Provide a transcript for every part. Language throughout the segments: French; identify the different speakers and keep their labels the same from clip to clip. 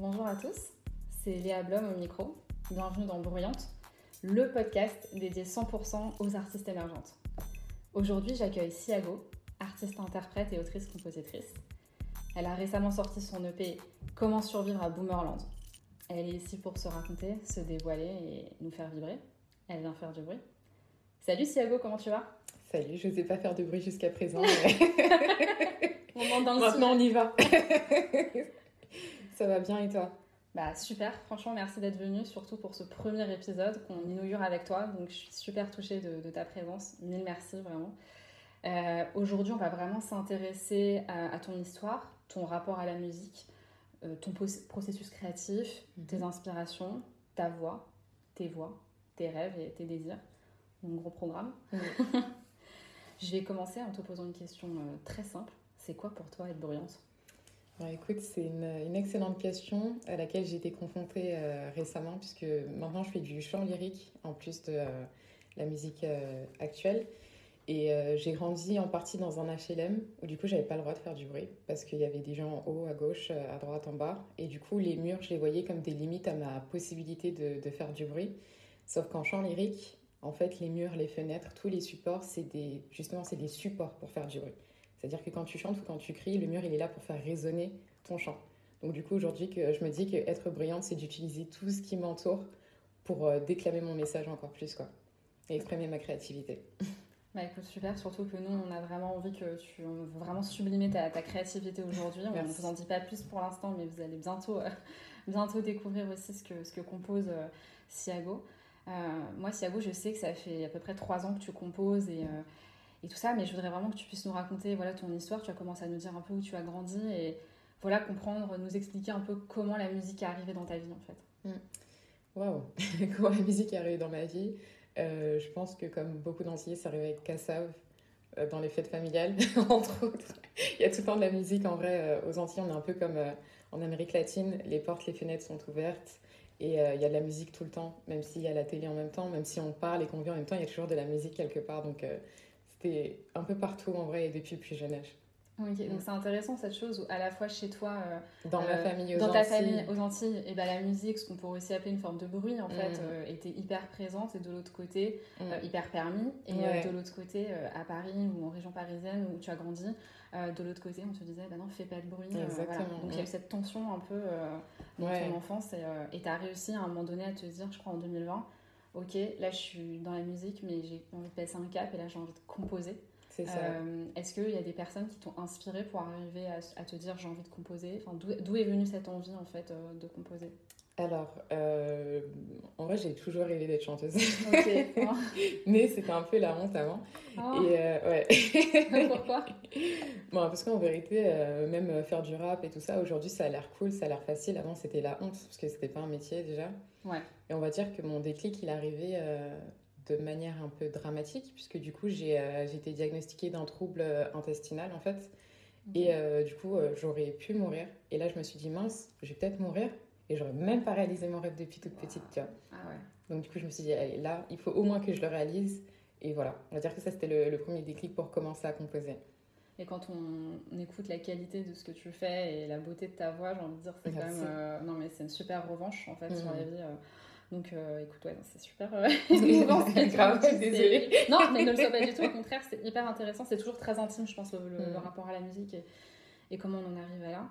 Speaker 1: Bonjour à tous, c'est Léa Blom au micro. Bienvenue dans Bruyante, le podcast dédié 100% aux artistes émergentes. Aujourd'hui, j'accueille Siago, artiste-interprète et autrice-compositrice. Elle a récemment sorti son EP Comment survivre à Boomerland. Elle est ici pour se raconter, se dévoiler et nous faire vibrer. Elle vient faire du bruit. Salut Siago, comment tu vas?
Speaker 2: Salut, je sais pas faire de bruit jusqu'à présent.
Speaker 1: Mais...
Speaker 2: Maintenant, on y va. Ça va bien et toi
Speaker 1: Bah super, franchement merci d'être venu, surtout pour ce premier épisode qu'on inaugure avec toi. Donc je suis super touchée de, ta présence. Mille merci vraiment. Euh, aujourd'hui, on va vraiment s'intéresser à, ton histoire, ton rapport à la musique, euh, ton processus créatif, mhm. tes inspirations, ta voix, tes voix, tes rêves et tes désirs. Un gros programme. Je vais commencer en te posant une question euh, très simple. C'est quoi pour toi être bruyante
Speaker 2: écoute, c'est une, excellente question à laquelle j'ai été confrontée euh, récemment, puisque maintenant je fais du chant lyrique en plus de euh, la musique actuelle. Et j'ai grandi en partie dans un HLM où du coup j'avais pas le droit de faire du bruit parce qu'il y avait des gens en haut, à gauche, à droite, en bas. Et du coup les murs, je les voyais comme des limites à ma possibilité de, de faire du bruit. Sauf qu'en chant lyrique, en fait, les murs, les fenêtres, tous les supports, c'est des, justement, c'est des supports pour faire du bruit. C'est-à-dire que quand tu chantes ou quand tu cries, le mur, il est là pour faire résonner ton chant. Donc du coup, aujourd'hui, que je me dis qu'être brillante, c'est d'utiliser tout ce qui m'entoure pour euh, déclamer mon message encore plus, quoi. Et exprimer ma créativité.
Speaker 1: Bah écoute, super, surtout que nous, on a vraiment envie que tu vraiment sublimer ta, ta créativité aujourd'hui. On ne vous en dit pas plus pour l'instant, mais vous allez bientôt, euh, bientôt découvrir aussi ce que, ce que compose euh, Siago. Euh, moi, Siago, je sais que ça fait à peu près trois ans que tu composes et, et, tout ça, mais je voudrais vraiment que tu puisses nous raconter voilà, ton histoire. Tu as commencé à nous dire un peu où tu as grandi et voilà, comprendre, nous expliquer un peu comment la musique est arrivée dans ta vie en fait.
Speaker 2: Mm. Waouh, comment la musique est arrivée dans ma vie euh, Je pense que comme beaucoup d'Antillais, ça arrive avec Cassav dans les fêtes familiales, entre autres. Il y a tout le temps de la musique en vrai aux Antilles. On est un peu comme en Amérique latine, les portes, les fenêtres sont ouvertes. Et euh, il y a de la musique tout le temps, même s'il y a la télé en même temps, même si on parle et qu'on vit en même temps, il y a toujours de la musique quelque part. Donc euh, c'était un peu partout en vrai et depuis plus jeune âge.
Speaker 1: Ok, donc c'est intéressant cette chose où à la fois chez toi,
Speaker 2: euh, dans ma famille aux
Speaker 1: dans
Speaker 2: ta
Speaker 1: famille aux Antilles, et ben la musique, ce qu'on pourrait aussi appeler une forme de bruit en fait, mm. était hyper présente et de l'autre côté mm. hyper permis. Et de l'autre côté, à Paris ou en région parisienne où tu as grandi, de l'autre côté, on te disait, bah non, fais pas de bruit. Donc il y a eu cette tension un peu dans ton enfance et tu as réussi à un moment donné à te dire, je crois en 2020, ok, là je suis dans la musique, mais j'ai envie de passer un cap et là j'ai envie de composer. Euh, est-ce qu'il y a des personnes qui t'ont inspiré pour arriver à, te dire j'ai envie de composer? Enfin, D'où est venue cette envie en fait euh, de composer?
Speaker 2: Alors, euh, en vrai, j'ai toujours rêvé d'être chanteuse. Mais c'était un peu la honte avant.
Speaker 1: Oh. Et ouais. Pourquoi?
Speaker 2: Bon, parce qu'en vérité, même faire du rap et tout ça, aujourd'hui, ça a l'air cool, ça a l'air facile. Avant, c'était la honte parce que c'était pas un métier déjà.
Speaker 1: Ouais.
Speaker 2: Et on va dire que mon déclic, il est arrivé de manière un peu dramatique, puisque du coup, j'ai euh, été diagnostiquée d'un trouble euh, intestinal, en fait. Et euh, du coup, j'aurais pu mourir. Et là, je me suis dit, mince, je vais peut-être mourir. Et j'aurais même pas réalisé mon rêve depuis toute petite, tu vois.
Speaker 1: Ah ouais.
Speaker 2: Donc, du coup, je me suis dit, allez, là, il faut au moins que je le réalise. Et voilà, on va dire que ça, c'était le, premier déclic pour commencer à composer.
Speaker 1: Et quand on écoute la qualité de ce que tu fais et la beauté de ta voix, j'ai envie de dire, c'est quand même. non, mais c'est une super revanche, en fait, sur la vie. Donc euh, écoute, ouais, c'est super euh,
Speaker 2: grave, désolée.
Speaker 1: non, mais ne le sois pas du tout. Au contraire, c'est hyper intéressant. C'est toujours très intime, je pense, le, mm. rapport à la musique et, comment on en arrive à là.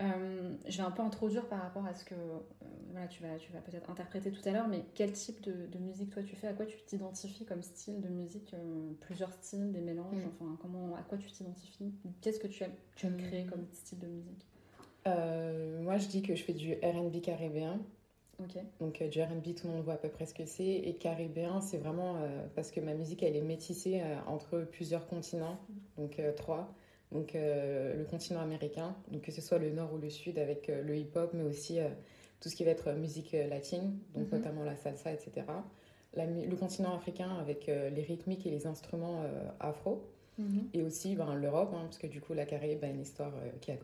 Speaker 1: Euh, je vais un peu introduire par rapport à ce que voilà, tu vas, tu vas peut-être interpréter tout à l'heure, mais quel type de, musique toi tu fais? À quoi tu t'identifies comme style de musique Plusieurs styles, des mélanges mm. Enfin, comment, à quoi tu t'identifies? Qu'est-ce que tu aimes, tu aimes créer comme style de musique?
Speaker 2: Moi, je dis que je fais du RB caribéen. Donc euh, du R&B, tout le monde voit à peu près ce que c'est. Et caribéen, c'est vraiment euh, parce que ma musique, elle est métissée euh, entre plusieurs continents, donc trois. Donc le continent américain, donc que ce soit le nord ou le sud avec le hip-hop, mais aussi tout ce qui va être musique latine, donc mhm. notamment la salsa, etc. le continent africain avec les rythmiques et les instruments afro. Mhm. Et aussi ben, l'Europe, hein, parce que du coup la Caraïbe a une histoire qui a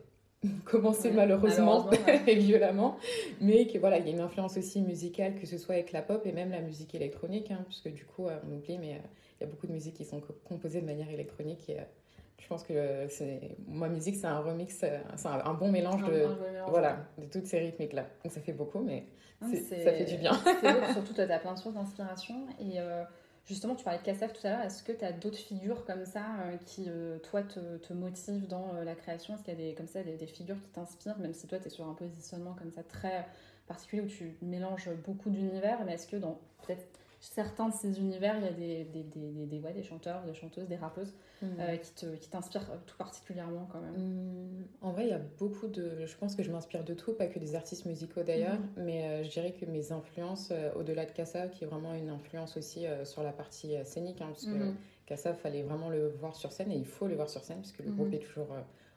Speaker 2: commencé malheureusement, et violemment, mais que voilà, il y a une influence aussi musicale, que ce soit avec la pop et même la musique électronique, hein, puisque du coup, euh, on oublie, mais euh, il y a beaucoup de musiques qui sont composées de manière électronique et euh, Je pense que c'est ma musique, c'est un remix, c'est un, bon mélange, de, voilà, de toutes ces rythmiques-là. Donc ça fait beaucoup, mais ça fait du bien.
Speaker 1: C'est surtout toi, tu as plein de sources d'inspiration. Et Justement, tu parlais de Kassav tout à l'heure. Est-ce que tu as d'autres figures comme ça euh, qui, euh, toi, te, te, motivent dans euh, la création? Est-ce qu'il y a des, comme ça, des, des figures qui t'inspirent, même si toi, tu es sur un positionnement comme ça très particulier où tu mélanges beaucoup d'univers Mais est-ce que dans peut-être certains de ces univers, il y a des, des, des, des, ouais, des chanteurs, des chanteuses, des rappeuses mm. euh, qui t'inspirent qui tout particulièrement quand même
Speaker 2: mm. En vrai, il y a beaucoup de... Je pense que je m'inspire de tout, pas que des artistes musicaux d'ailleurs, mm. mais euh, je dirais que mes influences, euh, au-delà de Kassa, qui est vraiment une influence aussi sur la partie scénique, hein, parce que. Kassa, fallait vraiment le voir sur scène, et il faut le voir sur scène, puisque le groupe est toujours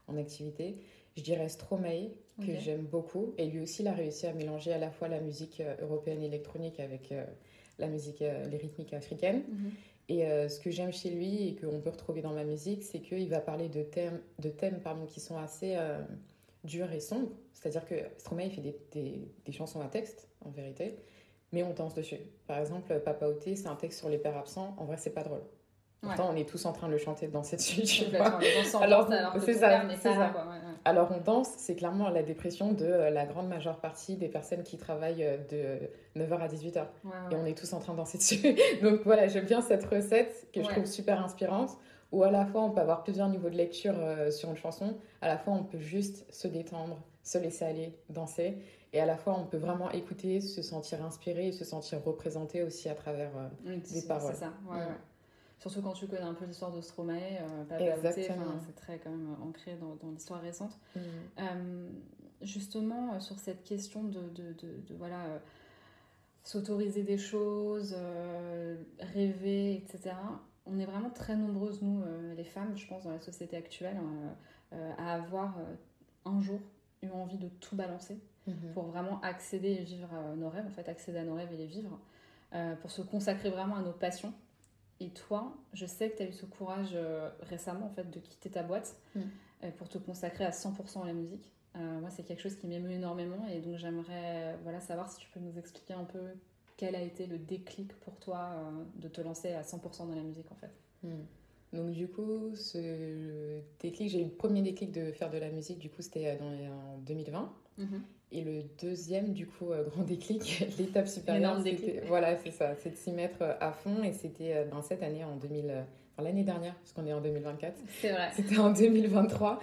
Speaker 2: en activité. Je dirais Stromae, que j'aime beaucoup, et lui aussi, il a réussi à mélanger à la fois la musique européenne électronique avec la musique, euh, les rythmiques africaines. Mhm. Et euh, ce que j'aime chez lui et qu'on peut retrouver dans ma musique, c'est qu'il va parler de thèmes, de thèmes pardon, qui sont assez euh, durs et sombres. C'est-à-dire que Stromae, il fait des, des, des, chansons à texte, en vérité, mais on danse dessus. Par exemple, Papa Oté, c'est un texte sur les pères absents. En vrai, c'est pas drôle. Pourtant, on est tous en train de le chanter, de danser dessus, tu vois. Alors, c'est ça, c'est ça. Alors, on danse, c'est clairement la dépression de euh, la grande majeure partie des personnes qui travaillent euh, de 9h à 18h. Et on est tous en train de danser dessus. Donc, voilà, j'aime bien cette recette que je trouve super inspirante, où à la fois, on peut avoir plusieurs niveaux de lecture euh, sur une chanson, à la fois, on peut juste se détendre, se laisser aller, danser. Et à la fois, on peut vraiment écouter, se sentir inspiré et se sentir représenté aussi à travers des paroles.
Speaker 1: C'est ça, ouais, ouais. Surtout quand tu connais un peu l'histoire de Stromae, euh, c'est très quand même ancré dans, dans l'histoire récente. Mm. Euh, justement, euh, sur cette question de, de, de, voilà, euh, s'autoriser des choses, rêver, etc., on est vraiment très nombreuses, nous, les femmes, je pense, dans la société actuelle, à avoir un jour eu envie de tout balancer mm-hmm. pour vraiment accéder et vivre nos rêves, en fait, accéder à nos rêves et les vivre, pour se consacrer vraiment à nos passions et toi, je sais que tu as eu ce courage euh, récemment en fait de quitter ta boîte mm. euh, pour te consacrer à 100% à la musique. Euh, moi, c'est quelque chose qui m'émeut énormément et donc j'aimerais voilà, savoir si tu peux nous expliquer un peu quel a été le déclic pour toi de te lancer à 100% dans la musique en fait.
Speaker 2: Mm. Donc du coup, ce déclic, j'ai eu le premier déclic de faire de la musique, du coup c'était en 2020. Et le deuxième, du coup, euh, grand déclic, l'étape supérieure, voilà, c'est ça, c'est de s'y mettre euh, à fond. Et c'était euh, dans cette année, en 2000, enfin, l'année dernière, puisqu'on est en 2024.
Speaker 1: C'est vrai.
Speaker 2: C'était en 2023.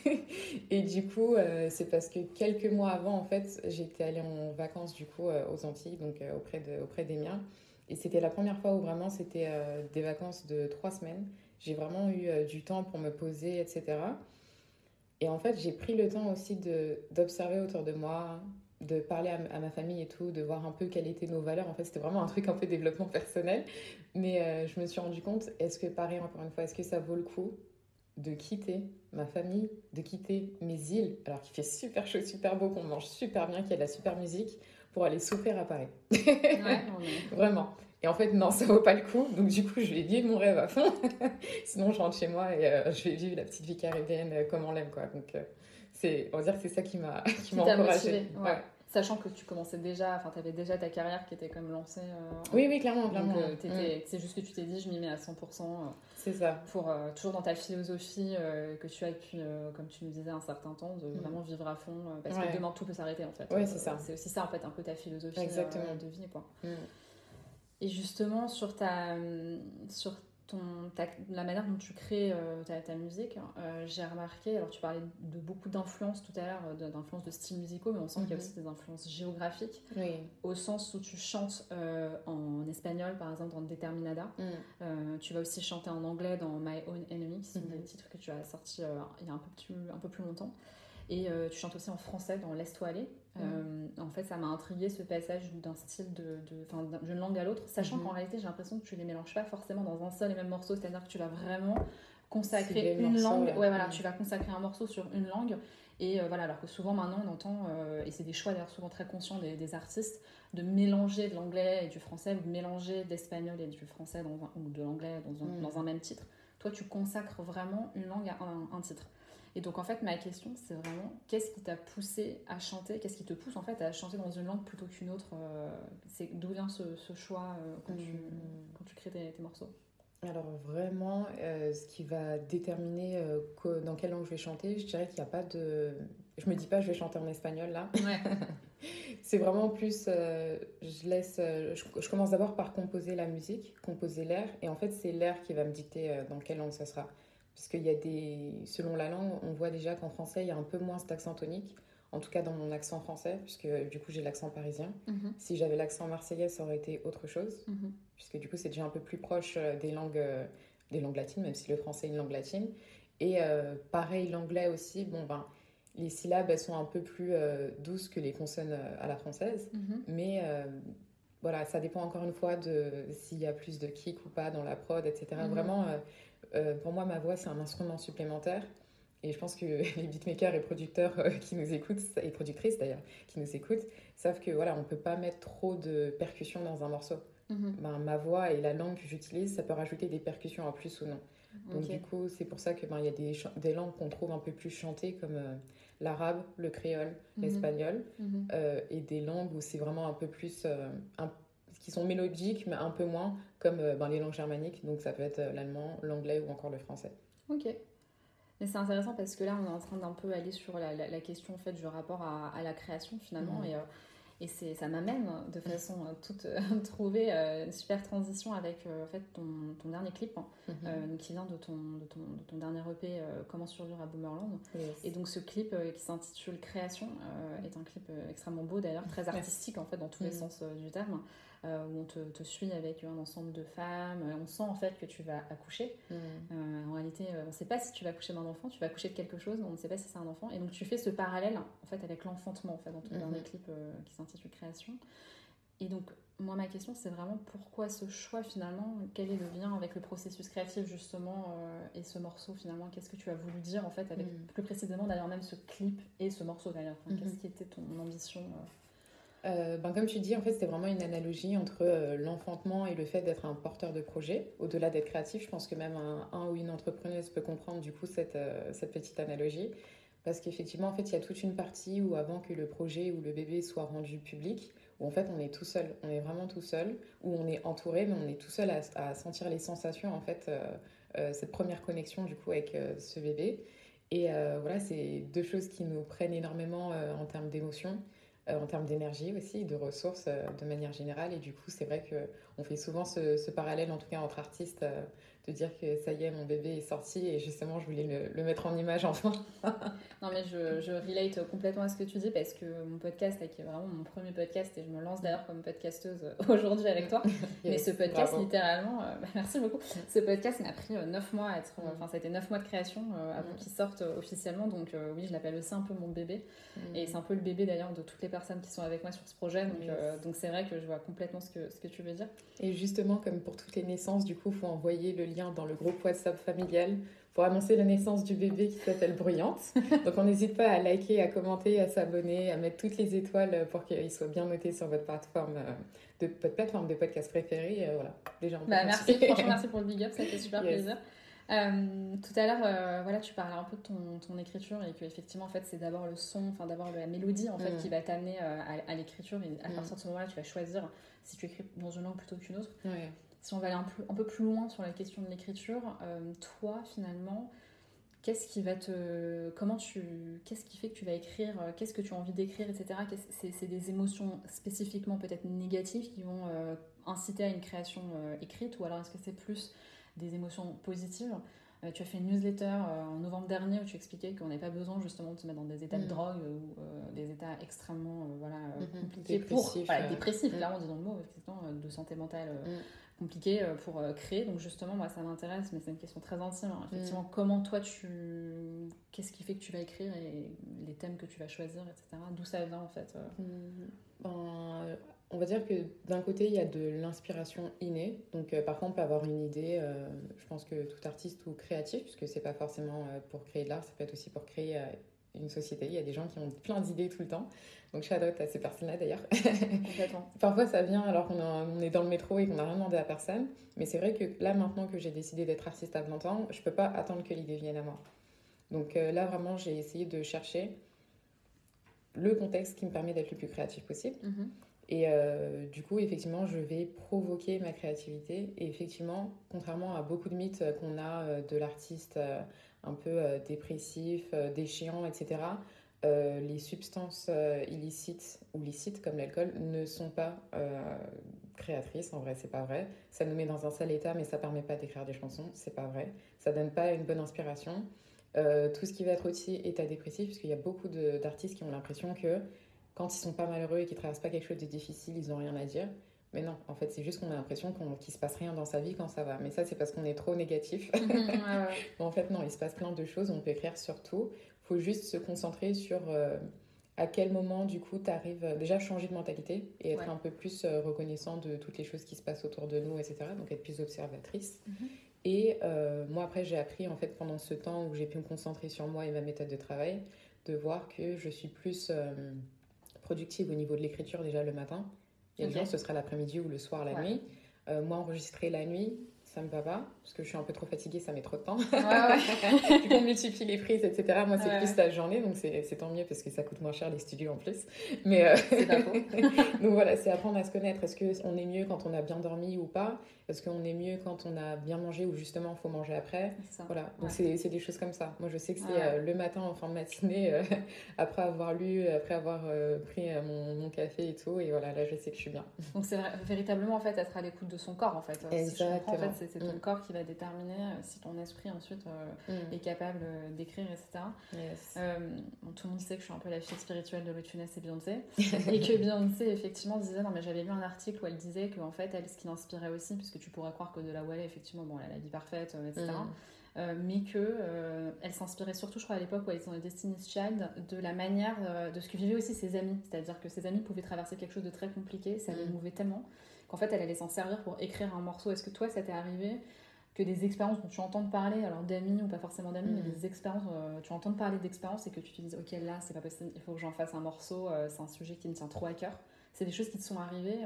Speaker 2: et du coup, c'est parce que quelques mois avant, en fait, j'étais allée en vacances, du coup, aux Antilles, donc auprès, de, auprès des miens. Et c'était la première fois où vraiment c'était des vacances de trois semaines. J'ai vraiment eu du temps pour me poser, etc. Et en fait, j'ai pris le temps aussi d'observer autour de moi, de parler à, ma famille et tout, de voir un peu quelles étaient nos valeurs. En fait, c'était vraiment un truc un peu développement personnel. Mais euh, je me suis rendu compte, est-ce que, pareil, encore une fois, est-ce que ça vaut le coup de quitter ma famille, de quitter mes îles, alors qu'il fait super chaud, super beau, qu'on mange super bien, qu'il y a de la super musique, pour aller souffrir à Paris? Ouais, Vraiment. Et en fait, non, ça vaut pas le coup. Donc, du coup, je vais vivre mon rêve à fond. Sinon, je rentre chez moi et euh, je vais vivre la petite vie caribéenne euh, comme on l'aime, quoi. Donc, euh, c'est, on va dire que c'est ça qui m'a, qui, m'a encouragée.
Speaker 1: Ouais. Sachant que tu commençais déjà, enfin, tu avais déjà ta carrière qui était comme lancée.
Speaker 2: oui, oui, clairement, clairement.
Speaker 1: Donc, mm. c'est juste que tu t'es dit, je m'y mets à 100%.
Speaker 2: c'est ça.
Speaker 1: Pour, toujours dans ta philosophie que tu as depuis, comme tu nous disais, un certain temps, de mm. vraiment vivre à fond. parce que demain, tout peut s'arrêter, en fait.
Speaker 2: Oui, c'est ça.
Speaker 1: C'est aussi ça, en fait, un peu ta philosophie de vie, quoi.
Speaker 2: Mm.
Speaker 1: Et justement, sur, ta, sur ton, la manière dont tu crées euh, ta, ta, musique, euh, j'ai remarqué, alors tu parlais de beaucoup d'influences tout à l'heure, euh, d'influences de styles musicaux, mais on sent qu'il y a mhm. aussi des influences géographiques, au sens où tu chantes en espagnol, par exemple, dans Determinada. Mm. tu vas aussi chanter en anglais dans My Own Enemy, qui sont mm des titres que tu as sortis il y a un peu plus, un peu plus longtemps. Et tu chantes aussi en français dans Laisse-toi aller. Euh, en fait, ça m'a intrigué ce passage d'un style de, d'une langue à l'autre, sachant mhm. qu'en réalité, j'ai l'impression que tu les mélanges pas forcément dans un seul et même morceau, c'est-à-dire que tu vas vraiment consacrer une langue. Ouais, voilà, tu vas consacrer un morceau sur une langue. Et euh, voilà, alors que souvent maintenant on entend, euh, et c'est des choix d'ailleurs souvent très conscients des, artistes, de mélanger de l'anglais et du français, ou de mélanger de l'espagnol et du français dans ou de l'anglais dans, un, dans un même titre. Toi, tu consacres vraiment une langue à un titre. Et donc en fait, ma question, c'est vraiment qu'est-ce qui t'a poussé à chanter? Qu'est-ce qui te pousse en fait à chanter dans une langue plutôt qu'une autre euh, C'est d'où vient ce, choix euh, quand, tu, mmh. quand, tu, crées tes, morceaux?
Speaker 2: Alors vraiment, ce qui va déterminer dans quelle langue je vais chanter, je dirais qu'il n'y a pas de... Je me dis pas je vais chanter en espagnol là. Ouais. c'est vraiment plus, euh, je laisse, euh, je, commence d'abord par composer la musique, composer l'air, et en fait c'est l'air qui va me dicter euh, dans quelle langue ça sera. Parce qu'il y a des, selon la langue, on voit déjà qu'en français il y a un peu moins cet accent tonique, en tout cas dans mon accent français, puisque du coup j'ai l'accent parisien. Mhm. Si j'avais l'accent marseillais, ça aurait été autre chose, mhm. puisque du coup c'est déjà un peu plus proche des langues, des langues latines, même si le français est une langue latine. Et pareil l'anglais aussi, bon ben les syllabes, elles sont un peu plus euh, douces que les consonnes euh, à la française. Mhm. Mais euh, voilà, ça dépend encore une fois de s'il y a plus de kick ou pas dans la prod, etc. Mhm. Vraiment, pour moi, ma voix, c'est un instrument supplémentaire. Et je pense que les beatmakers et producteurs qui nous écoutent, et productrices d'ailleurs, qui nous écoutent, savent que voilà, on ne peut pas mettre trop de percussions dans un morceau. Mhm. Ben, ma voix et la langue que j'utilise, ça peut rajouter des percussions en plus ou non. Donc du coup, c'est pour ça qu'il ben, y a des, des langues qu'on trouve un peu plus chantées, comme l'arabe, le créole, mhm. l'espagnol, mhm. Euh, et des langues où c'est vraiment un peu plus, euh, qui sont mélodiques, mais un peu moins, comme euh, ben, les langues germaniques, donc ça peut être l'allemand, l'anglais ou encore le français.
Speaker 1: Ok. Mais c'est intéressant parce que là, on est en train d'un peu aller sur la, la, question en fait, du rapport à, à la création finalement. Mhm. Et et ça m'amène de façon euh, toute euh, trouver euh, une super transition avec en fait, ton, ton, dernier clip hein, mhm. qui vient de ton, de ton, de ton dernier EP Comment survivre à Boomerland. Et donc ce clip qui s'intitule Création est un clip extrêmement beau d'ailleurs, très artistique en fait dans tous les mhm. sens du terme. Euh, où on te, suit avec un ensemble de femmes. Euh, on sent en fait que tu vas accoucher. Mm. Euh, en réalité, on ne sait pas si tu vas accoucher d'un enfant, tu vas accoucher de quelque chose, on ne sait pas si c'est un enfant. Et donc tu fais ce parallèle en fait avec l'enfantement en fait dans ton mm-hmm. dernier clip qui s'intitule Création. Et donc moi ma question c'est vraiment pourquoi ce choix finalement? Quel est le lien avec le processus créatif justement et ce morceau finalement? Qu'est-ce que tu as voulu dire en fait avec mm. plus précisément d'ailleurs même ce clip et ce morceau d'ailleurs? Qu'est-ce qui était ton ambition
Speaker 2: euh, ben, comme tu dis, en fait, c'était vraiment une analogie entre euh, l'enfantement et le fait d'être un porteur de projet. Au-delà d'être créatif, je pense que même un, ou une entrepreneuse peut comprendre du coup cette, euh, cette petite analogie. Parce qu'effectivement, en fait, il y a toute une partie où avant que le projet ou le bébé soit rendu public, où en fait on est tout seul, on est vraiment tout seul, où on est entouré, mais on est tout seul à, sentir les sensations, en fait, cette première connexion du coup avec ce bébé. Et voilà, c'est deux choses qui nous prennent énormément en termes d'émotions. Euh, en termes d'énergie aussi, de ressources euh, de manière générale. Et du coup, c'est vrai qu'on fait souvent ce, parallèle, en tout cas entre artistes, euh, de dire que ça y est, mon bébé est sorti et justement, je voulais le, mettre en image enfin.
Speaker 1: non, mais je, je, relate complètement à ce que tu dis parce que mon podcast, qui est vraiment mon premier podcast, et je me lance d'ailleurs comme podcasteuse aujourd'hui avec toi, mais ce podcast, littéralement, bah, merci beaucoup. Ce podcast m'a pris 9 mois à être, mm. enfin, ça a été 9 mois de création avant mm. qu'il sorte officiellement, donc oui, je l'appelle aussi un peu mon bébé. Mm. Et c'est un peu le bébé d'ailleurs de toutes les personnes qui sont avec moi sur ce projet, donc donc c'est vrai que je vois complètement ce que, ce que tu veux dire.
Speaker 2: Et justement, comme pour toutes les naissances, du coup, il faut envoyer le lien dans le groupe WhatsApp familial pour annoncer la naissance du bébé qui s'appelle Bruyante. Donc on n'hésite pas à liker, à commenter, à s'abonner, à mettre toutes les étoiles pour qu'il soit bien noté sur votre plateforme euh, de, votre plateforme de podcast préférée. Euh, voilà,
Speaker 1: déjà. Bah, merci, franchement merci pour le big up, ça fait super plaisir. Euh, tout à l'heure, voilà, tu parlais un peu de ton, ton écriture et que effectivement, en fait, c'est d'abord le son, enfin d'abord la mélodie en fait mm. qui va t'amener à, l'écriture et à mm. partir de ce moment-là, tu vas choisir si tu écris dans une langue plutôt qu'une autre. Si on va aller un peu, un peu, plus loin sur la question de l'écriture, euh, toi finalement, qu'est-ce qui va te, comment tu, qu'est-ce qui fait que tu vas écrire, euh, qu'est-ce que tu as envie d'écrire, etc. C'est des émotions spécifiquement peut-être négatives qui vont euh, inciter à une création écrite, ou alors est-ce que c'est plus des émotions positives? Tu as fait une newsletter en novembre dernier où tu expliquais qu'on n'avait pas besoin justement de se mettre dans des états de mm. drogue ou des états extrêmement voilà, mm-hmm. compliqués pour dépressifs, là on dit dans le mot, de santé mentale mm compliqué euh, pour euh, créer. Donc justement, moi, ça m'intéresse, mais c'est une question très intime. Hein. Effectivement, mm. comment toi, tu... Qu'est-ce qui fait que tu vas écrire et les thèmes que tu vas choisir, etc. D'où ça vient, en fait euh?
Speaker 2: mm. ben, On va dire que d'un côté, il y a de l'inspiration innée. Donc parfois, on peut avoir une idée. je pense que tout artiste ou créatif, puisque c'est pas forcément pour créer de l'art, ça peut être aussi pour créer une société. Il y a des gens qui ont plein d'idées tout le temps. Donc out à ces personnes-là d'ailleurs. Parfois ça vient alors qu'on est dans le métro et qu'on n'a rien demandé à personne. Mais c'est vrai que là maintenant que j'ai décidé d'être artiste à 20 ans, je peux pas attendre que l'idée vienne à moi. Donc euh, là vraiment j'ai essayé de chercher le contexte qui me permet d'être le plus créatif possible. Mhm. Et euh, du coup, effectivement, je vais provoquer ma créativité. Et effectivement, contrairement à beaucoup de mythes qu'on a euh, de l'artiste un peu dépressif, déchéant, etc., les substances illicites ou licites comme l'alcool ne sont pas créatrices. En vrai, c'est pas vrai. Ça nous met dans un sale état, mais ça permet pas d'écrire des chansons. C'est pas vrai. Ça donne pas une bonne inspiration. tout ce qui va être aussi état dépressif, parce qu'il y a beaucoup d'artistes qui ont l'impression que quand ils sont pas malheureux et qu'ils traversent pas quelque chose de difficile, ils ont rien à dire. Mais non, en fait, c'est juste qu'on a l'impression qu'il ne se passe rien dans sa vie quand ça va. Mais ça, c'est parce qu'on est trop négatif. En fait, non, il se passe plein de choses. On peut écrire sur tout. Faut juste se concentrer sur euh, à quel moment, du coup, tu arrives euh, déjà à changer de mentalité et être un peu plus euh, reconnaissant de toutes les choses qui se passent autour de nous, etc. Donc, être plus observatrice. Mhm. Et moi, après, j'ai appris, en fait, pendant ce temps où j'ai pu me concentrer sur moi et ma méthode de travail, de voir que je suis plus productive au niveau de l'écriture déjà le matin. Et okay. ce sera l'après-midi ou le soir, la nuit. Euh, moi, enregistrer la nuit, ça me va pas, parce que je suis un peu trop fatiguée, ça met trop de temps. Ouais, ouais. du coup, on multiplie les prises, etc. Moi, c'est plus la journée, donc c'est tant mieux parce que ça coûte moins cher les studios en plus. Mais euh... donc voilà, c'est apprendre à se connaître. Est-ce qu'on est mieux quand on a bien dormi ou pas? Est-ce qu'on est mieux quand on a bien mangé ou justement il faut manger après Voilà, donc c'est des choses comme ça. Moi, je sais que c'est euh, le matin en fin de matinée, euh, après avoir lu, après avoir euh, pris mon, mon, café et tout, et voilà, là, je sais que je suis bien.
Speaker 1: Donc c'est véritablement en fait être à l'écoute de son corps en fait.
Speaker 2: Exactement.
Speaker 1: en fait, c'est ton mm. corps qui va déterminer si ton esprit ensuite mm. est capable d'écrire, etc. tout le monde sait que je suis un peu la fille spirituelle de Lotus et Beyoncé. et que Beyoncé, effectivement, disait, non mais j'avais lu un article où elle disait qu'en fait, elle, ce qui l'inspirait aussi, puisque tu pourrais croire que de la où effectivement, bon, elle a la vie parfaite, etc. Mm. mais que elle s'inspirait surtout, je crois, à l'époque où elle était dans les Destiny's Child, de la manière de ce que vivaient aussi ses amis. C'est-à-dire que ses amis pouvaient traverser quelque chose de très compliqué, ça les mouvait tellement qu'en fait elle allait s'en servir pour écrire un morceau. Est-ce que toi ça t'est arrivé que des expériences dont tu entends parler, alors d'amis ou pas forcément d'amis, mais mm. des expériences, euh, tu entends parler d'expériences et que tu te dises ok là c'est pas possible, il faut que j'en fasse un morceau, euh, c'est un sujet qui me tient trop à cœur. C'est des choses qui te sont arrivées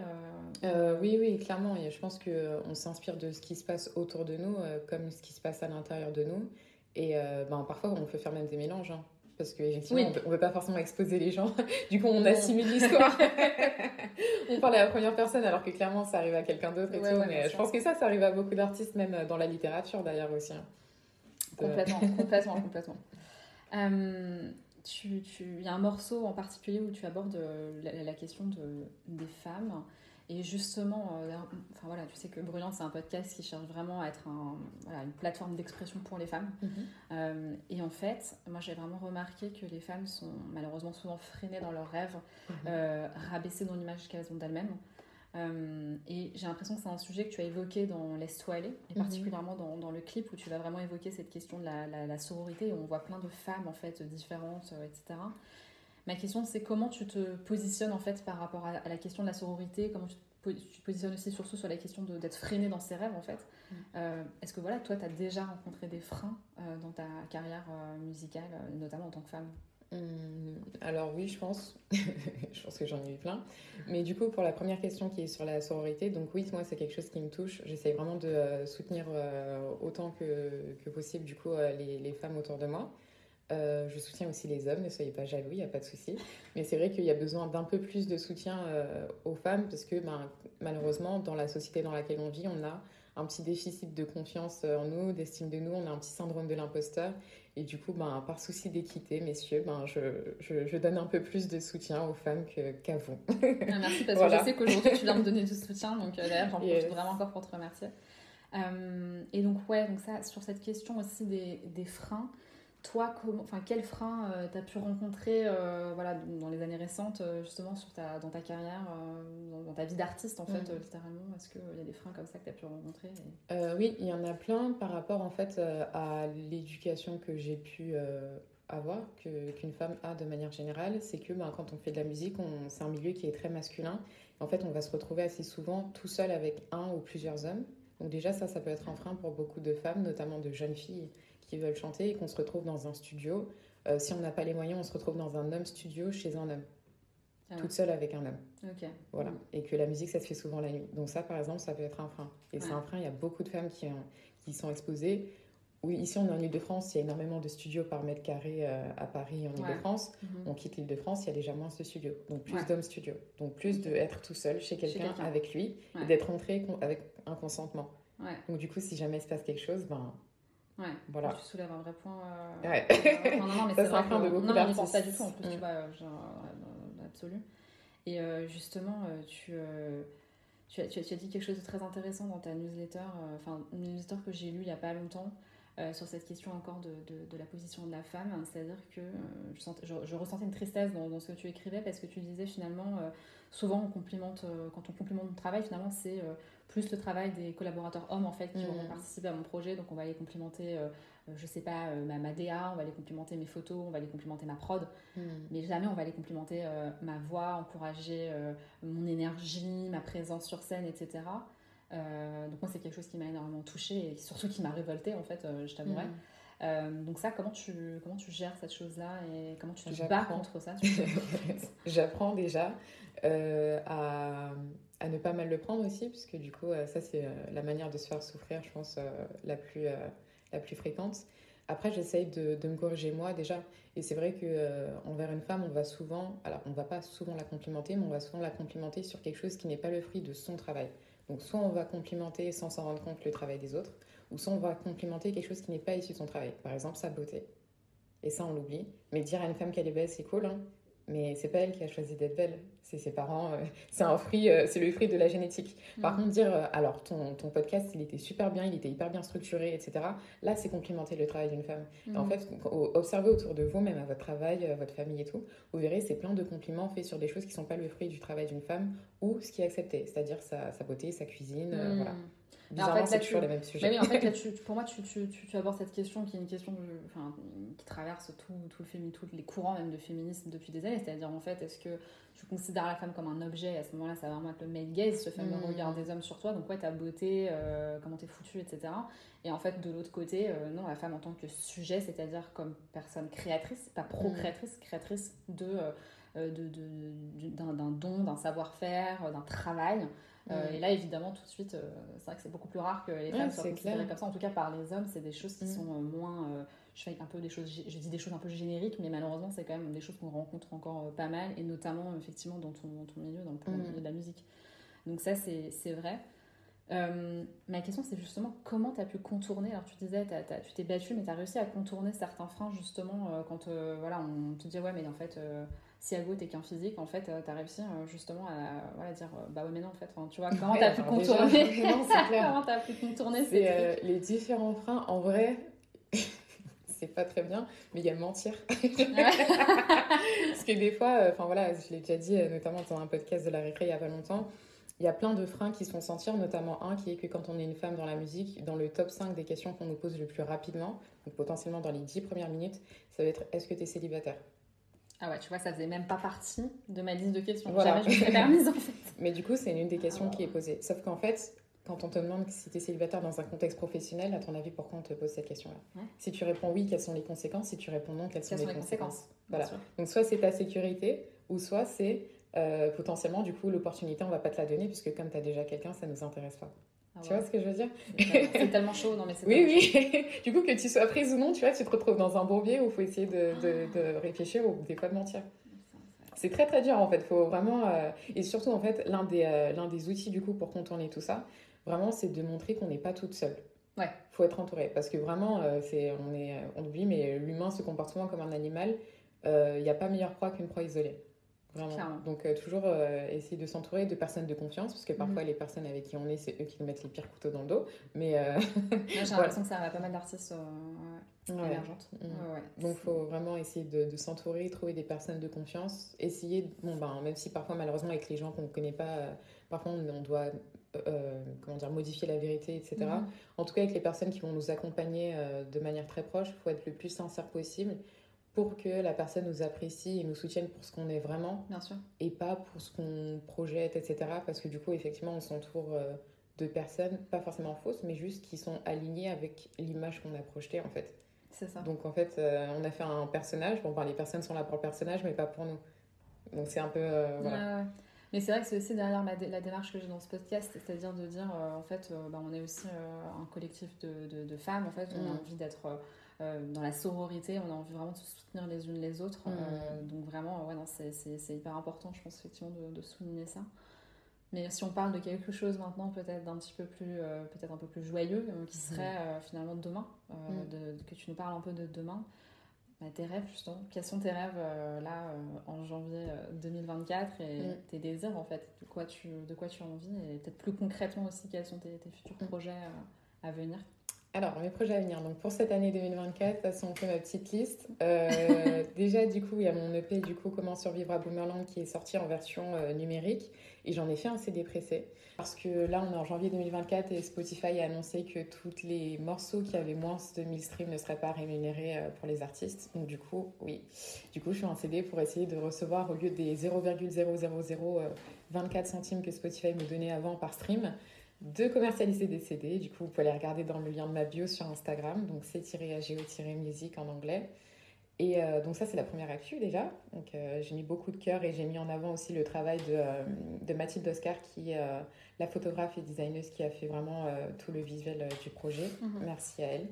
Speaker 2: euh, Oui, oui, clairement. Et je pense qu'on s'inspire de ce qui se passe autour de nous, comme ce qui se passe à l'intérieur de nous. Et ben, parfois, on peut faire même des mélanges. Hein parce qu'effectivement, on ne veut pas forcément exposer les gens. Du coup, on assimile l'histoire. on parle à la première personne, alors que clairement, ça arrive à quelqu'un d'autre tout. mais je pense que ça, ça arrive à beaucoup d'artistes, même dans la littérature d'ailleurs aussi. Hein.
Speaker 1: Complètement, complètement, complètement. Euh, tu, tu, il y a un morceau en particulier où tu abordes euh, la, la question de, des femmes et justement, euh, enfin voilà, tu sais que Brûlante, c'est un podcast qui cherche vraiment à être un, voilà, une plateforme d'expression pour les femmes. Mhm. Euh, et en fait, moi j'ai vraiment remarqué que les femmes sont malheureusement souvent freinées dans leurs rêves, euh, rabaissées dans l'image qu'elles ont d'elles-mêmes. Et j'ai l'impression que c'est un sujet que tu as évoqué dans Laisse-toi aller, et mhm. particulièrement dans, dans, le clip où tu vas vraiment évoquer cette question de la, la, sororité, où on voit plein de femmes en fait différentes, etc. Ma question, c'est comment tu te positionnes en fait par rapport à, la question de la sororité, comment tu te, positionnes aussi surtout sur la question d'être freiné dans ses rêves en fait? Mm. Euh, est-ce que voilà, toi, tu as déjà rencontré des freins euh, dans ta carrière euh, musicale, notamment en tant que femme?
Speaker 2: Hum, alors oui, je pense. je pense que j'en ai eu plein. Mais du coup, pour la première question qui est sur la sororité, donc oui, moi, c'est quelque chose qui me touche. J'essaie vraiment de soutenir autant que, possible, du coup, les, les, femmes autour de moi. Euh, je soutiens aussi les hommes, ne soyez pas jaloux, il n'y a pas de souci. Mais c'est vrai qu'il y a besoin d'un peu plus de soutien euh, aux femmes parce que ben, malheureusement, dans la société dans laquelle on vit, on a un petit déficit de confiance en nous, d'estime de nous, on a un petit syndrome de l'imposteur. Et du coup, ben, par souci d'équité, messieurs, ben, je, je, je, donne un peu plus de soutien aux femmes qu'à vous.
Speaker 1: Ah, merci parce que je sais qu'aujourd'hui, tu viens me donner du soutien. Donc euh, d'ailleurs, j'en profite vraiment encore pour te remercier. et donc, ouais, donc ça, sur cette question aussi des, des freins, toi, comment, enfin, quel frein euh, tu as pu rencontrer euh, voilà, dans les années récentes, euh, justement, sur ta, dans ta carrière, dans, ta vie d'artiste, en fait, mm. littéralement? Est-ce qu'il y a des freins comme ça que tu as pu rencontrer
Speaker 2: Oui, il y en a plein par rapport, en fait, à l'éducation que j'ai pu avoir, qu'une femme a de manière générale. C'est que ben, quand on fait de la musique, c'est un milieu qui est très masculin. En fait, on va se retrouver assez souvent tout seul avec un ou plusieurs hommes. Donc déjà, ça, ça peut être un frein pour beaucoup de femmes, notamment de jeunes filles qui veulent chanter et qu'on se retrouve dans un studio. Euh, si on n'a pas les moyens, on se retrouve dans un homme studio chez un homme. Ah toute seule avec un homme.
Speaker 1: Ok.
Speaker 2: Voilà. Et que la musique, ça se fait souvent la nuit. Donc ça, par exemple, ça peut être un frein. Et c'est un frein, il y a beaucoup de femmes qui, qui sont exposées oui, ici on est en Ile-de-France, il y a énormément de studios par mètre carré euh, à Paris en Ile-de-France. Mhm. On quitte l'Ile-de-France, il y a déjà moins de studios, donc plus d'hommes studios. Donc plus d'être tout seul chez quelqu'un avec lui et d'être rentré avec un consentement. Donc du coup, si jamais il se passe quelque chose, ben.
Speaker 1: Ouais, voilà. Tu soulèves un vrai point.
Speaker 2: Euh... Ouais. non, non, mais c'est vrai que... de beaucoup
Speaker 1: Non, mais pas du tout en plus, tu mm. vois, genre, dans l'absolu. Et euh, justement, euh, tu, tu, as, tu, as, dit quelque chose de très intéressant dans ta newsletter, enfin, une newsletter que j'ai lue il n'y a pas longtemps, euh, sur cette question encore de, de, la position de la femme. C'est-à-dire que euh, je, je, ressentais une tristesse dans, dans, ce que tu écrivais parce que tu disais finalement, euh, souvent on complimente, quand on complimente le travail, finalement c'est plus le travail des collaborateurs hommes en fait qui mmh. participer à mon projet. Donc on va les complimenter, je sais pas, ma, ma, DA, on va les complimenter mes photos, on va les complimenter ma prod, mmh. mais jamais on va les complimenter ma voix, encourager mon énergie, ma présence sur scène, etc. Euh, donc moi c'est quelque chose qui m'a énormément touchée et surtout qui m'a révoltée en fait, euh, je t'avouerai. Mm. Euh, donc ça, comment tu, comment tu gères cette chose-là et comment tu te bats contre ça?
Speaker 2: J'apprends déjà à, à, ne pas mal le prendre aussi, puisque du coup ça c'est la manière de se faire souffrir, je pense, la, plus, la plus fréquente. Après, j'essaye de, de, me corriger moi déjà. Et c'est vrai que envers une femme, on va souvent, alors on va pas souvent la complimenter, mais on va souvent la complimenter sur quelque chose qui n'est pas le fruit de son travail. Donc soit on va complimenter sans s'en rendre compte le travail des autres, ou soit on va complimenter quelque chose qui n'est pas issu de son travail. Par exemple, sa beauté. Et ça, on l'oublie. Mais dire à une femme qu'elle est belle, c'est cool, hein mais c'est pas elle qui a choisi d'être belle, c'est ses parents, euh, c'est un fruit, euh, c'est le fruit de la génétique. Par mm. contre, dire euh, alors ton, ton, podcast il était super bien, il était hyper bien structuré, etc. Là, c'est complimenter le travail d'une femme. en mm. fait, observez autour de vous, même à votre travail, à votre famille et tout, vous verrez, c'est plein de compliments faits sur des choses qui sont pas le fruit du travail d'une femme ou ce qui est accepté, c'est-à-dire sa, sa, beauté, sa cuisine, mm. voilà.
Speaker 1: Bizarrement, c'est toujours les mêmes sujets. en fait, là, pour moi, tu, tu, tu, abordes cette question qui est une question enfin, qui traverse tout, tout le fémin, tous les courants même de féminisme depuis des années. C'est-à-dire, en fait, est-ce que tu considères la femme comme un objet? À ce moment-là, ça va vraiment être le male gaze, ce fameux mmh. regard des hommes sur toi. Donc, ouais, ta beauté, euh, comment t'es foutue, etc. Et en fait, de l'autre côté, euh, non, la femme en tant que sujet, c'est-à-dire comme personne créatrice, pas procréatrice, créatrice de, euh, de, de, d'un don, d'un savoir-faire, d'un travail. Euh. Et là, évidemment, tout de suite, euh, c'est vrai que c'est beaucoup plus rare que les femmes soient considérées comme ça. En tout cas, par les hommes, c'est des choses qui mm. sont euh, moins. je fais un peu des choses, je dis des choses un peu génériques, mais malheureusement, c'est quand même des choses qu'on rencontre encore pas mal, et notamment, effectivement, dans ton, dans ton milieu, dans le, mm. milieu de la musique. Donc, ça, c'est vrai. ma question, c'est justement comment tu as pu contourner? Alors, tu disais, tu t'es battu, mais tu as réussi à contourner certains freins, justement, quand voilà, on te dit, ouais, mais en fait si à t'es qu'un physique, en fait, euh, t'as réussi euh, justement à voilà, dire euh, bah ouais, mais non, en fait, tu vois, comment t'as pu contourner non, Comment t'as pu contourner
Speaker 2: Les différents freins, en vrai, c'est pas très bien, mais il y a mentir. Parce que des fois, enfin voilà, je l'ai déjà dit, notamment dans un podcast de la récré il y a pas longtemps, il y a plein de freins qui se font sentir, notamment un qui est que quand on est une femme dans la musique, dans le top 5 des questions qu'on nous pose le plus rapidement, donc potentiellement dans les 10 premières minutes, ça va être est-ce que tu es célibataire?
Speaker 1: Ah ouais, tu vois, ça faisait même pas partie de ma liste de questions. Voilà. Jamais je me permise en fait.
Speaker 2: Mais du coup, c'est une des questions qui est posée. Sauf qu'en fait, quand on te demande si tu es célibataire dans un contexte professionnel, à ton avis, pourquoi on te pose cette question-là Si tu réponds oui, quelles sont les conséquences? Si tu réponds non, quelles, sont, les conséquences, Voilà. Donc soit c'est ta sécurité, ou soit c'est euh, potentiellement, du coup, l'opportunité, on va pas te la donner, puisque comme tu as déjà quelqu'un, ça nous intéresse pas. Ah tu vois ce que je veux dire?
Speaker 1: C'est tellement chaud, non mais c'est
Speaker 2: Oui, oui. du coup, que tu sois prise ou non, tu vois, tu te retrouves dans un bourbier où il faut essayer de, de, de, réfléchir ou des fois de mentir. C'est très très dur en fait. Faut vraiment euh, et surtout en fait l'un des euh, l'un des outils du coup pour contourner tout ça, vraiment c'est de montrer qu'on n'est pas toute seule.
Speaker 1: Ouais.
Speaker 2: Faut être entouré parce que vraiment euh, c'est on est on oublie mais l'humain se comporte souvent comme un animal. Il n'y a pas meilleure proie qu'une proie isolée. Vraiment. Donc, euh, toujours euh, essayer de s'entourer de personnes de confiance, parce que parfois, mhm. les personnes avec qui on est, c'est eux qui nous mettent les pires couteaux dans le dos. Mais euh...
Speaker 1: j'ai l'impression que ça a pas mal d'artistes émergentes.
Speaker 2: Mhm. Donc, il faut vraiment essayer de, s'entourer, trouver des personnes de confiance. Essayer, bon, ben, même si parfois, malheureusement, avec les gens qu'on ne connaît pas, parfois, on, doit comment dire, modifier la vérité, etc. Mhm. En tout cas, avec les personnes qui vont nous accompagner de manière très proche, il faut être le plus sincère possible pour que la personne nous apprécie et nous soutienne pour ce qu'on est vraiment.
Speaker 1: Bien sûr.
Speaker 2: Et pas pour ce qu'on projette, etc. Parce que du coup, effectivement, on s'entoure euh, de personnes, pas forcément fausses, mais juste qui sont alignées avec l'image qu'on a projetée, en fait.
Speaker 1: C'est ça.
Speaker 2: Donc, en fait, euh, on a fait un personnage. Bon, ben, les personnes sont là pour le personnage, mais pas pour nous. Donc, c'est un peu. Euh, voilà.
Speaker 1: Mais c'est vrai que c'est aussi derrière la démarche que j'ai dans ce podcast, c'est-à-dire de dire, en fait, bah, on est aussi un collectif de, de, femmes, en fait, on a mm. envie d'être dans la sororité, on a envie vraiment de se soutenir les unes les autres. Mm. donc vraiment, ouais, c'est hyper important, je pense, effectivement, de, de souligner ça. Mais si on parle de quelque chose maintenant, peut-être d'un petit peu plus, euh, peut-être un peu plus joyeux, euh, qui mhm. serait euh, finalement demain, mhm. de, que tu nous parles un peu de demain, bah, tes rêves justement. Quels sont tes rêves là en janvier 2024 et tes désirs en fait, de quoi tu, de quoi tu as envie et peut-être plus concrètement aussi quels sont tes, tes futurs projets à venir?
Speaker 2: Alors, mes projets à venir. Donc, pour cette année 2024, de toute façon, on fait ma petite liste. déjà, du coup, il y a mon EP, du coup, Comment survivre à Boomerland, qui est sorti en version numérique. Et j'en ai fait un CD pressé. Parce que là, on est en janvier 2024 et Spotify a annoncé que tous les morceaux qui avaient moins de 1000 streams ne seraient pas rémunérés euh, pour les artistes. Donc, du coup, oui. Du coup, je fais un CD pour essayer de recevoir, au lieu des 0,00024 centimes que Spotify me donnait avant par stream, de commercialiser des CD. Du coup, vous pouvez les regarder dans le lien de ma bio sur Instagram. Donc, c'est-ageo-music en anglais. Et euh, donc ça, c'est la première actu déjà. Donc euh, j'ai mis beaucoup de cœur et j'ai mis en avant aussi le travail de, euh, de Mathilde Oscar, qui est la photographe et designeuse qui a fait vraiment tout le visuel du projet. Mhm. Merci à elle.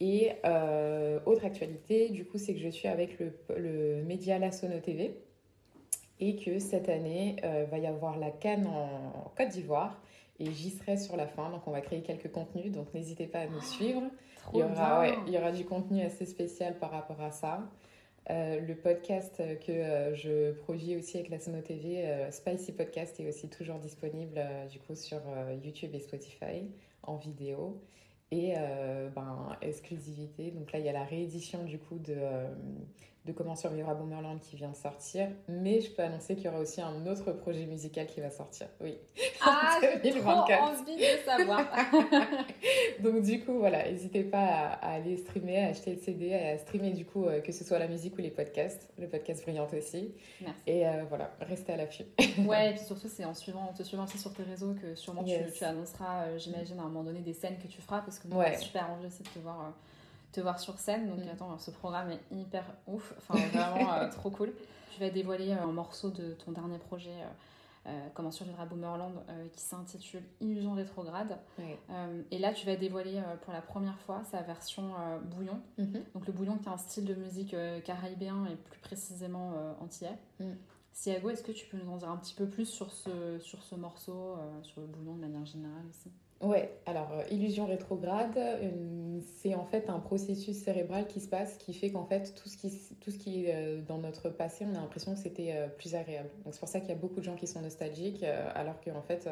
Speaker 2: Et autre actualité, du coup, c'est que je suis avec le, le média La Sono TV et que cette année, va y avoir la Cannes en Côte d'Ivoire et j'y serai sur la fin. Donc on va créer quelques contenus, donc n'hésitez pas à nous ah. suivre il, y aura, ouais, il y aura du contenu assez spécial par rapport à ça. Euh, le podcast que euh, je produis aussi avec la Sono TV, euh, Spicy Podcast, est aussi toujours disponible du coup sur YouTube et Spotify en vidéo. Et ben, exclusivité, donc là il y a la réédition du coup de de Comment survivre à Boomerland qui vient de sortir. Mais je peux annoncer qu'il y aura aussi un autre projet musical qui va sortir. Oui.
Speaker 1: Ah, j'ai trop envie de savoir.
Speaker 2: Donc du coup, voilà, n'hésitez pas à, aller streamer, à acheter le CD, à streamer du coup, euh, que ce soit la musique ou les podcasts. Le podcast Brillante aussi. Merci. Et euh, voilà, restez à l'affût.
Speaker 1: ouais, et puis surtout, c'est en suivant, en te suivant aussi sur tes réseaux que sûrement tu, annonceras, euh, j'imagine, à un moment donné, des scènes que tu feras parce que moi, ouais. super envie aussi de te voir te voir sur scène. Donc, mm. attends, ce programme est hyper ouf. Enfin, vraiment euh, trop cool. Tu vas dévoiler euh, un morceau de ton dernier projet. Euh, comment survivre à Boomerland qui s'intitule Illusion rétrograde. et là, tu vas dévoiler pour la première fois sa version bouillon. Mm-hmm. Donc le bouillon qui est un style de musique caribéen et plus précisément antillais. Mm. Siago, est-ce que tu peux nous en dire un petit peu plus sur ce, sur ce morceau, sur le bouillon de manière générale aussi?
Speaker 2: Ouais, alors euh, illusion rétrograde, euh, c'est en fait un processus cérébral qui se passe qui fait qu'en fait tout ce qui, tout ce qui est euh, dans notre passé, on a l'impression que c'était plus agréable. Donc c'est pour ça qu'il y a beaucoup de gens qui sont nostalgiques alors qu'en fait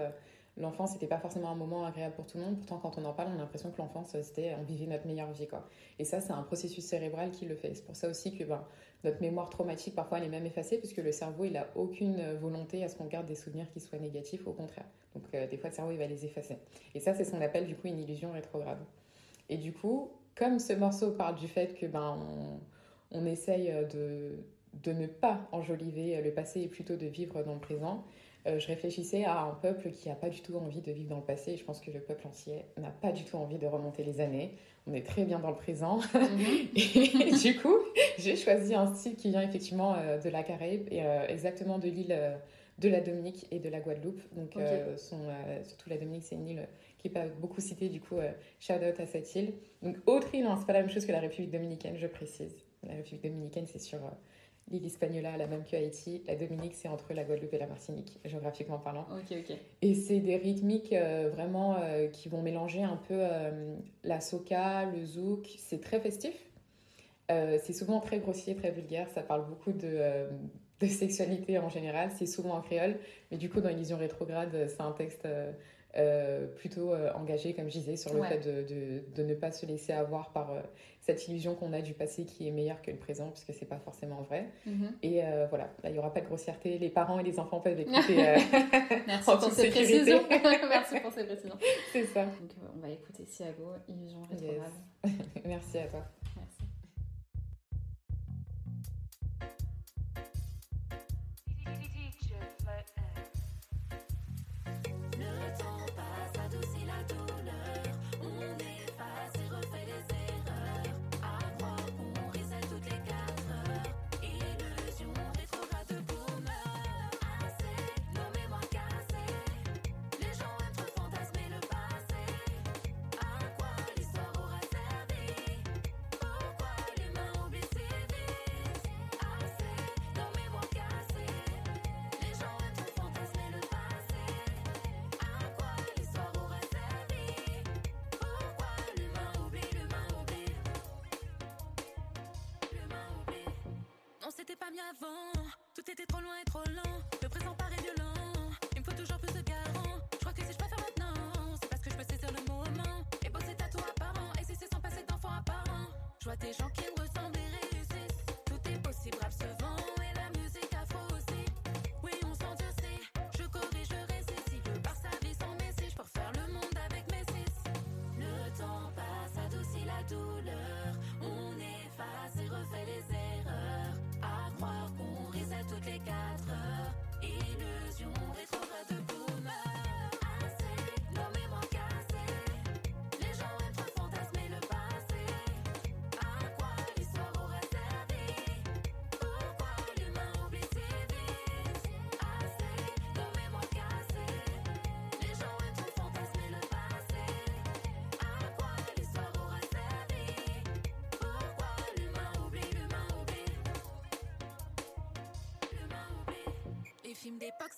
Speaker 2: l'enfance n'était pas forcément un moment agréable pour tout le monde. Pourtant quand on en parle, on a l'impression que l'enfance c'était on vivait notre meilleure vie quoi. Et ça c'est un processus cérébral qui le fait. C'est pour ça aussi que ben, notre mémoire traumatique, parfois, elle est même effacée puisque le cerveau, il n'a aucune volonté à ce qu'on garde des souvenirs qui soient négatifs, au contraire. Donc, euh, des fois, le cerveau, il va les effacer. Et ça, c'est ce qu'on appelle, du coup, une illusion rétrograde. Et du coup, comme ce morceau parle du fait que, ben, on essaye de, de ne pas enjoliver le passé et plutôt de vivre dans le présent, euh, je réfléchissais à un peuple qui n'a pas du tout envie de vivre dans le passé. Et je pense que le peuple entier n'a pas du tout envie de remonter les années. On est très bien dans le présent. Mhm. et du coup, j'ai choisi un style qui vient effectivement euh, de la Caraïbe et euh, exactement de l'île de la Dominique et de la Guadeloupe. Donc, surtout la Dominique, c'est une île qui n'est pas beaucoup citée. Du coup, shout out à cette île. Donc, autre île, hein, c'est pas la même chose que la République dominicaine, je précise. La République dominicaine, c'est sur L'île Hispaniola, la même que Haïti. La Dominique, c'est entre la Guadeloupe et la Martinique, géographiquement parlant.
Speaker 1: Ok, ok.
Speaker 2: Et c'est des rythmiques euh, vraiment euh, qui vont mélanger un peu euh, la soca, le zouk. C'est très festif. c'est souvent très grossier, très vulgaire. Ça parle beaucoup de, de sexualité en général. C'est souvent en créole. Mais du coup, dans Illusion rétrograde, c'est un texte euh, plutôt euh, engagé, comme je disais, sur le fait de, de, de, ne pas se laisser avoir par euh, cette illusion qu'on a du passé qui est meilleur que le présent, puisque c'est pas forcément vrai. Mhm. Et voilà, il n'y aura pas de grossièreté. Les parents et les enfants peuvent écouter
Speaker 1: Merci, pour ces précisions. Merci pour ces précisions.
Speaker 2: C'est ça.
Speaker 1: Donc, on va écouter Siago, Illusion rétrograde.
Speaker 2: Merci à toi.
Speaker 3: trop lent, le présent paraît violent. Il me faut toujours plus de garant. Je crois que si je préfère maintenant, c'est parce que je peux saisir le moment. Et bosser à tout apparent, et si sans passer d'enfant apparent. Je vois des gens qui des packs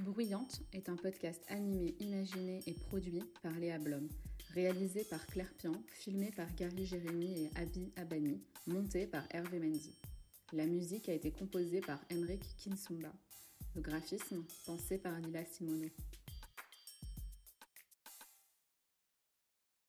Speaker 1: Bruyante est un podcast animé, imaginé et produit par Léa Blom, réalisé par Claire Pian, filmé par Gary Jérémy et Abby Abani, monté par Hervé Mendy. La musique a été composée par Emric Kinsumba. Le graphisme, pensé par Lila Simonet.